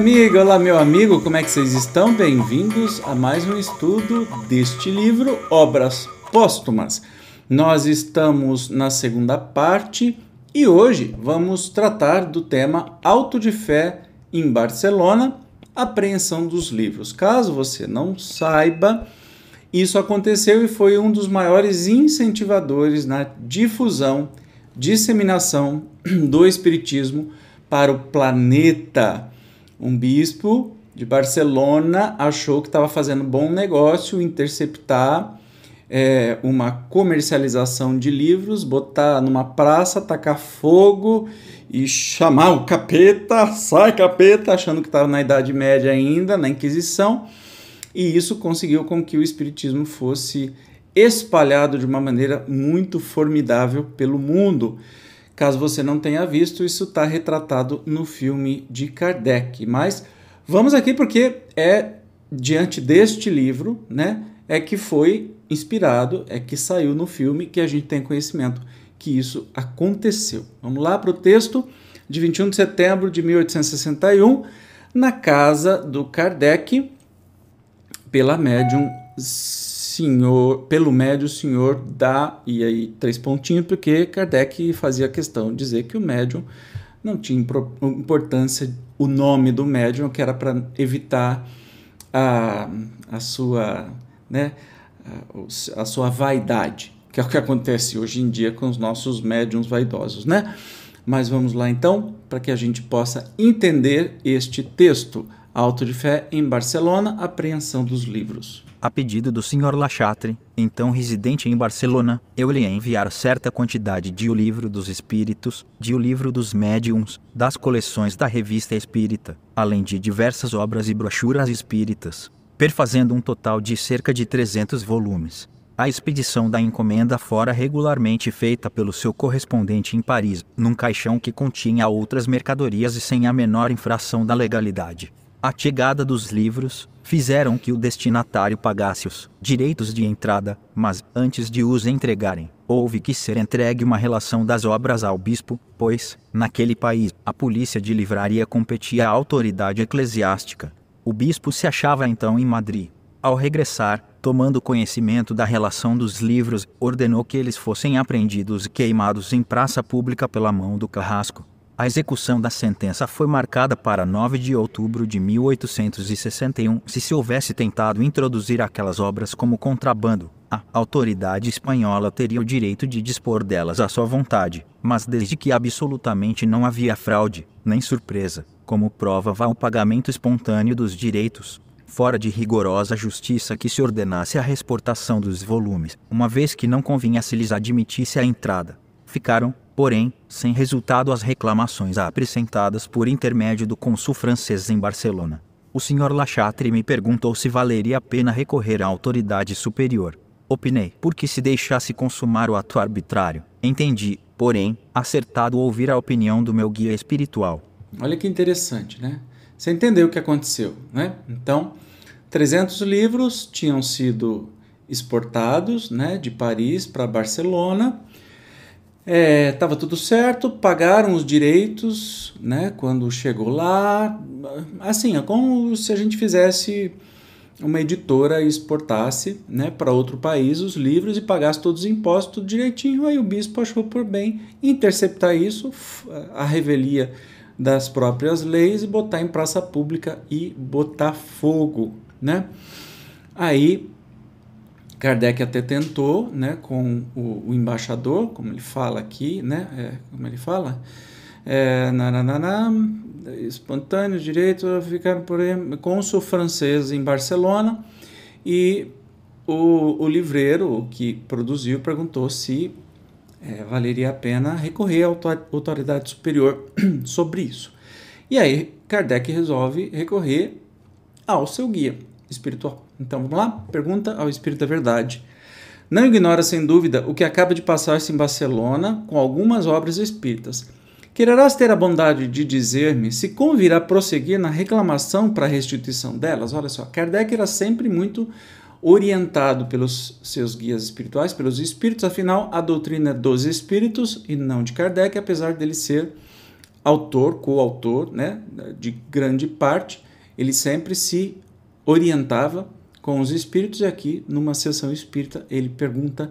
Amiga, olá, meu amigo, como é que vocês estão? Bem-vindos a mais um estudo deste livro, Obras Póstumas. Nós estamos na segunda parte e hoje vamos tratar do tema Auto de Fé em Barcelona, apreensão dos livros. Caso você não saiba, isso aconteceu e foi um dos maiores incentivadores na difusão, disseminação do Espiritismo para o planeta um bispo de Barcelona achou que estava fazendo bom negócio interceptar é, uma comercialização de livros, botar numa praça, tacar fogo e chamar o capeta, sai capeta, achando que estava na Idade Média ainda, na Inquisição, e isso conseguiu com que o Espiritismo fosse espalhado de uma maneira muito formidável pelo mundo. Caso você não tenha visto, isso está retratado no filme de Kardec. Mas vamos aqui porque é diante deste livro, né, é que foi inspirado, é que saiu no filme que a gente tem conhecimento que isso aconteceu. Vamos lá para o texto de 21 de setembro de 1861, na casa do Kardec, pela médium senhor, pelo médio, o senhor dá, e aí três pontinhos, porque Kardec fazia questão de dizer que o médium não tinha importância o nome do médium, que era para evitar a, a sua, né, a, a sua vaidade, que é o que acontece hoje em dia com os nossos médiums vaidosos, né? Mas vamos lá então, para que a gente possa entender este texto. Auto de Fé em Barcelona, apreensão dos livros. A pedido do Sr. Lachatre, então residente em Barcelona, eu lhe enviar certa quantidade de O Livro dos Espíritos, de O Livro dos Médiuns, das coleções da Revista Espírita, além de diversas obras e brochuras espíritas, perfazendo um total de cerca de 300 volumes. A expedição da encomenda fora regularmente feita pelo seu correspondente em Paris, num caixão que continha outras mercadorias e sem a menor infração da legalidade. A chegada dos livros, fizeram que o destinatário pagasse os direitos de entrada, mas, antes de os entregarem, houve que ser entregue uma relação das obras ao bispo, pois, naquele país, a polícia de livraria competia à autoridade eclesiástica. O bispo se achava então em Madrid. Ao regressar, tomando conhecimento da relação dos livros, ordenou que eles fossem apreendidos e queimados em praça pública pela mão do carrasco. A execução da sentença foi marcada para 9 de outubro de 1861. Se se houvesse tentado introduzir aquelas obras como contrabando, a autoridade espanhola teria o direito de dispor delas à sua vontade, mas desde que absolutamente não havia fraude, nem surpresa, como prova vá o pagamento espontâneo dos direitos, fora de rigorosa justiça que se ordenasse a exportação dos volumes, uma vez que não convinha se lhes admitisse a entrada. Ficaram, porém, sem resultado as reclamações apresentadas por intermédio do consul francês em Barcelona. O Sr. Lachatre me perguntou se valeria a pena recorrer à autoridade superior. Opinei, porque se deixasse consumar o ato arbitrário. Entendi, porém, acertado ouvir a opinião do meu guia espiritual. Olha que interessante, né? Você entendeu o que aconteceu, né? Então, 300 livros tinham sido exportados, né, de Paris para Barcelona Estava é, tudo certo, pagaram os direitos, né? Quando chegou lá, assim, é como se a gente fizesse uma editora exportasse, né, para outro país os livros e pagasse todos os impostos direitinho. Aí o bispo achou por bem interceptar isso, a revelia das próprias leis e botar em praça pública e botar fogo, né? Aí Kardec até tentou, né, com o, o embaixador, como ele fala aqui, né, é, como ele fala, é, nananana, espontâneo direito ficaram por cônsul francês em Barcelona e o, o livreiro que produziu perguntou se é, valeria a pena recorrer à autoridade superior sobre isso. E aí Kardec resolve recorrer ao seu guia espiritual. Então vamos lá? Pergunta ao Espírito da Verdade. Não ignora, sem dúvida, o que acaba de passar-se em Barcelona com algumas obras espíritas. Quererás ter a bondade de dizer-me se convirá prosseguir na reclamação para a restituição delas? Olha só, Kardec era sempre muito orientado pelos seus guias espirituais, pelos espíritos, afinal, a doutrina é dos espíritos e não de Kardec, apesar dele ser autor, coautor, né, de grande parte, ele sempre se orientava com os espíritos e aqui numa sessão espírita ele pergunta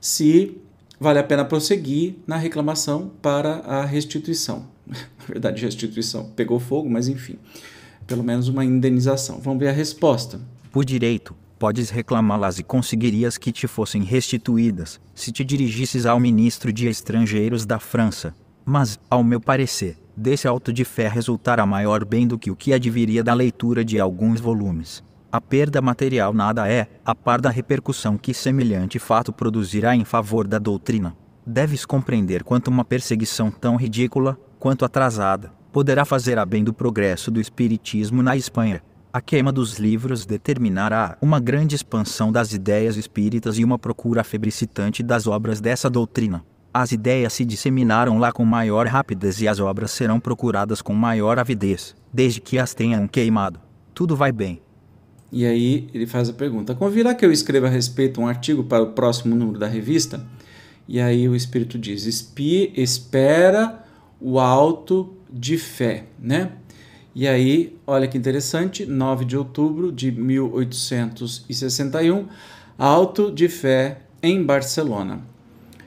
se vale a pena prosseguir na reclamação para a restituição. Na verdade, restituição pegou fogo, mas enfim, pelo menos uma indenização. Vamos ver a resposta. Por direito, podes reclamá-las e conseguirias que te fossem restituídas, se te dirigisses ao ministro de Estrangeiros da França. Mas, ao meu parecer, desse auto de fé resultará maior bem do que o que adviria da leitura de alguns volumes. A perda material nada é, a par da repercussão que semelhante fato produzirá em favor da doutrina. Deves compreender quanto uma perseguição tão ridícula, quanto atrasada, poderá fazer a bem do progresso do Espiritismo na Espanha. A queima dos livros determinará uma grande expansão das ideias espíritas e uma procura febricitante das obras dessa doutrina. As ideias se disseminaram lá com maior rapidez e as obras serão procuradas com maior avidez, desde que as tenham queimado. Tudo vai bem. E aí ele faz a pergunta: convirá que eu escreva a respeito um artigo para o próximo número da revista? E aí o Espírito diz: Espi, espera o alto de fé, né? E aí, olha que interessante, 9 de outubro de 1861, Alto de Fé em Barcelona.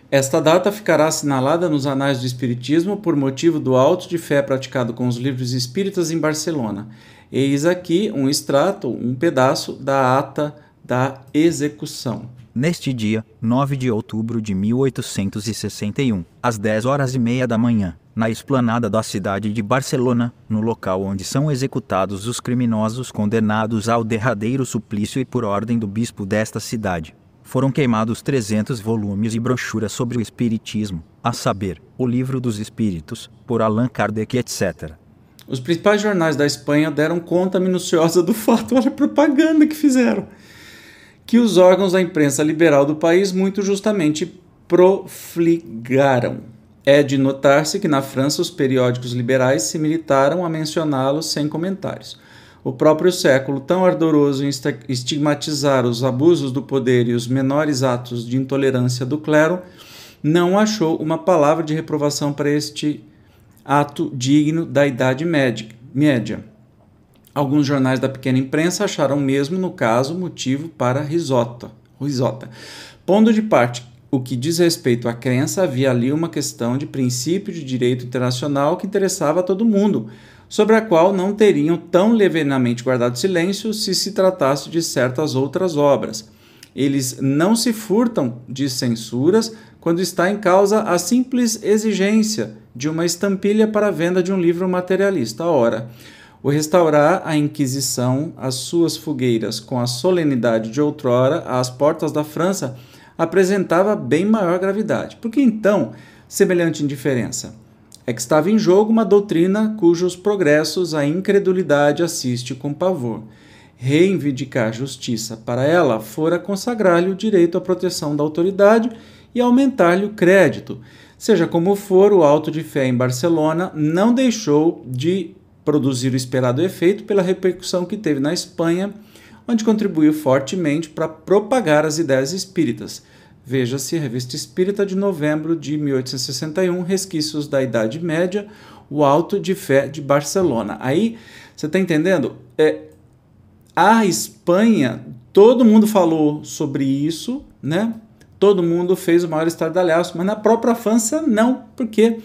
Esta data ficará assinalada nos anais do Espiritismo por motivo do alto de fé praticado com os livros espíritas em Barcelona. Eis aqui um extrato, um pedaço da ata da execução. Neste dia, 9 de outubro de 1861, às 10 horas e meia da manhã, na esplanada da cidade de Barcelona, no local onde são executados os criminosos condenados ao derradeiro suplício e por ordem do bispo desta cidade, foram queimados 300 volumes e brochuras sobre o Espiritismo, a saber, o Livro dos Espíritos, por Allan Kardec, etc. Os principais jornais da Espanha deram conta minuciosa do fato, olha a propaganda que fizeram, que os órgãos da imprensa liberal do país muito justamente profligaram. É de notar-se que na França os periódicos liberais se militaram a mencioná-los sem comentários. O próprio século, tão ardoroso em estigmatizar os abusos do poder e os menores atos de intolerância do clero, não achou uma palavra de reprovação para este ato digno da Idade Média. Alguns jornais da pequena imprensa acharam mesmo, no caso, motivo para risota. risota. Pondo de parte o que diz respeito à crença, havia ali uma questão de princípio de direito internacional que interessava a todo mundo, sobre a qual não teriam tão levianamente guardado silêncio se se tratasse de certas outras obras. Eles não se furtam de censuras quando está em causa a simples exigência de uma estampilha para a venda de um livro materialista. Ora, o restaurar a Inquisição às suas fogueiras com a solenidade de outrora às portas da França apresentava bem maior gravidade. Porque então, semelhante indiferença? é que estava em jogo uma doutrina cujos progressos a incredulidade assiste com pavor. Reivindicar justiça para ela fora consagrar-lhe o direito à proteção da autoridade e aumentar-lhe o crédito. Seja como for, o auto de fé em Barcelona não deixou de produzir o esperado efeito pela repercussão que teve na Espanha, onde contribuiu fortemente para propagar as ideias espíritas Veja-se Revista Espírita de novembro de 1861, Resquícios da Idade Média, o Alto de Fé de Barcelona. Aí, você está entendendo? É, a Espanha, todo mundo falou sobre isso, né? Todo mundo fez o maior estardalhaço, mas na própria França não, porque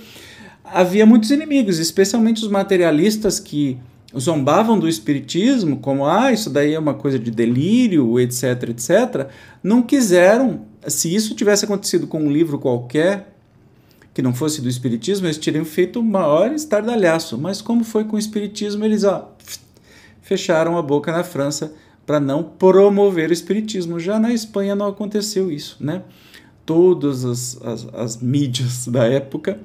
havia muitos inimigos, especialmente os materialistas que zombavam do espiritismo, como ah, isso daí é uma coisa de delírio, etc, etc, não quiseram se isso tivesse acontecido com um livro qualquer, que não fosse do Espiritismo, eles teriam feito o maior estardalhaço. Mas como foi com o Espiritismo, eles ó, fecharam a boca na França para não promover o espiritismo. Já na Espanha não aconteceu isso, né? Todas as, as, as mídias da época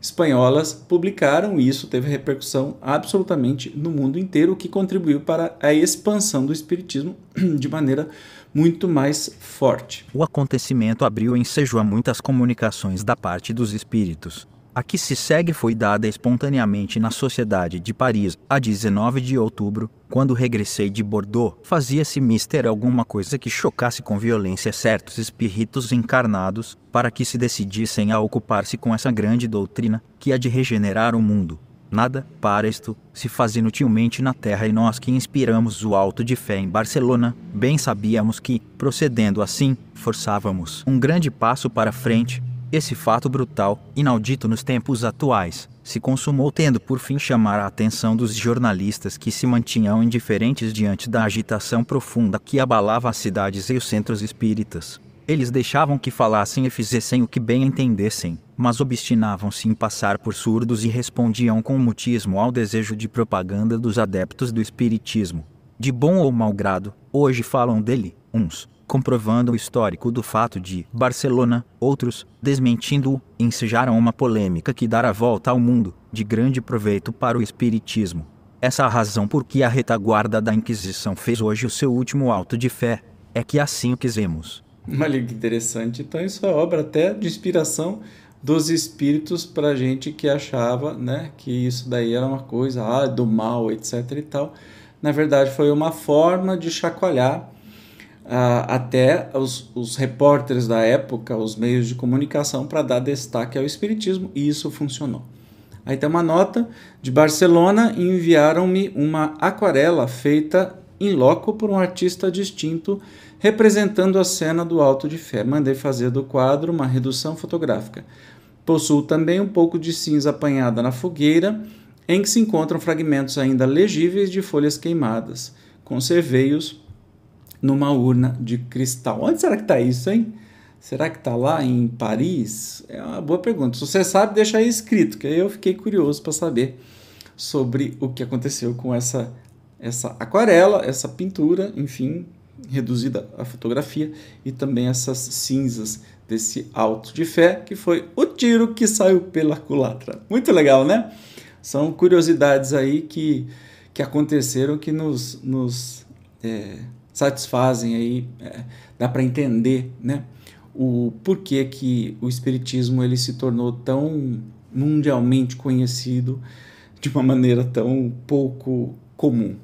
espanholas publicaram isso teve repercussão absolutamente no mundo inteiro, o que contribuiu para a expansão do espiritismo de maneira muito mais forte. O acontecimento abriu ensejo a muitas comunicações da parte dos espíritos. A que se segue foi dada espontaneamente na Sociedade de Paris, a 19 de outubro, quando regressei de Bordeaux. Fazia-se mister alguma coisa que chocasse com violência certos espíritos encarnados, para que se decidissem a ocupar-se com essa grande doutrina, que há de regenerar o mundo. Nada, para isto, se faz inutilmente na terra e nós que inspiramos o alto de fé em Barcelona, bem sabíamos que, procedendo assim, forçávamos um grande passo para frente, esse fato brutal, inaudito nos tempos atuais, se consumou tendo por fim chamar a atenção dos jornalistas que se mantinham indiferentes diante da agitação profunda que abalava as cidades e os centros espíritas. Eles deixavam que falassem e fizessem o que bem entendessem, mas obstinavam-se em passar por surdos e respondiam com mutismo ao desejo de propaganda dos adeptos do espiritismo. De bom ou mau grado, hoje falam dele, uns, comprovando o histórico do fato de Barcelona, outros, desmentindo-o, ensejaram uma polêmica que dará volta ao mundo, de grande proveito para o espiritismo. Essa é a razão por que a retaguarda da Inquisição fez hoje o seu último alto de fé. É que assim o quisemos. Olha que interessante. Então isso é obra até de inspiração dos espíritos para gente que achava, né, que isso daí era uma coisa ah, do mal, etc e tal. Na verdade foi uma forma de chacoalhar até os, os repórteres da época, os meios de comunicação, para dar destaque ao Espiritismo, e isso funcionou. Aí tem uma nota de Barcelona enviaram-me uma aquarela feita em loco por um artista distinto representando a cena do Alto de Fé. Mandei fazer do quadro uma redução fotográfica. Possuo também um pouco de cinza apanhada na fogueira, em que se encontram fragmentos ainda legíveis de folhas queimadas. Conservei-os numa urna de cristal. Onde será que está isso, hein? Será que está lá em Paris? É uma boa pergunta. Se você sabe, deixa aí escrito, que aí eu fiquei curioso para saber sobre o que aconteceu com essa, essa aquarela, essa pintura, enfim, reduzida a fotografia e também essas cinzas desse alto de fé, que foi o tiro que saiu pela culatra. Muito legal, né? São curiosidades aí que, que aconteceram que nos, nos é, satisfazem aí, é, dá para entender, né? O porquê que o espiritismo ele se tornou tão mundialmente conhecido de uma maneira tão pouco comum.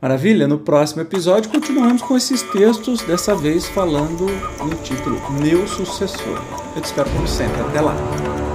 Maravilha? No próximo episódio continuamos com esses textos, dessa vez falando no título Meu Sucessor. Eu te espero como sempre. Até lá!